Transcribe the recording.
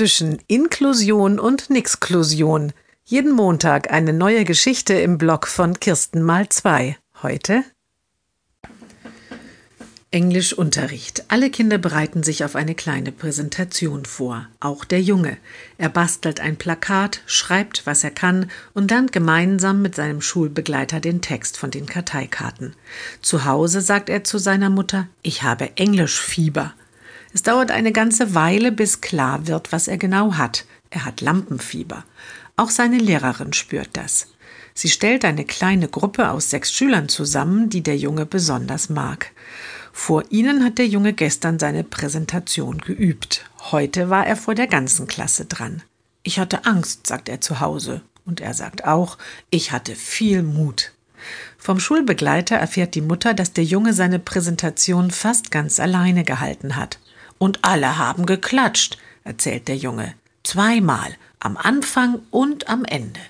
zwischen Inklusion und Nixklusion. Jeden Montag eine neue Geschichte im Blog von Kirsten mal zwei. Heute Englischunterricht. Alle Kinder bereiten sich auf eine kleine Präsentation vor, auch der Junge. Er bastelt ein Plakat, schreibt, was er kann und lernt gemeinsam mit seinem Schulbegleiter den Text von den Karteikarten. Zu Hause sagt er zu seiner Mutter, ich habe Englischfieber. Es dauert eine ganze Weile, bis klar wird, was er genau hat. Er hat Lampenfieber. Auch seine Lehrerin spürt das. Sie stellt eine kleine Gruppe aus sechs Schülern zusammen, die der Junge besonders mag. Vor ihnen hat der Junge gestern seine Präsentation geübt. Heute war er vor der ganzen Klasse dran. Ich hatte Angst, sagt er zu Hause. Und er sagt auch, ich hatte viel Mut. Vom Schulbegleiter erfährt die Mutter, dass der Junge seine Präsentation fast ganz alleine gehalten hat. Und alle haben geklatscht, erzählt der Junge. Zweimal, am Anfang und am Ende.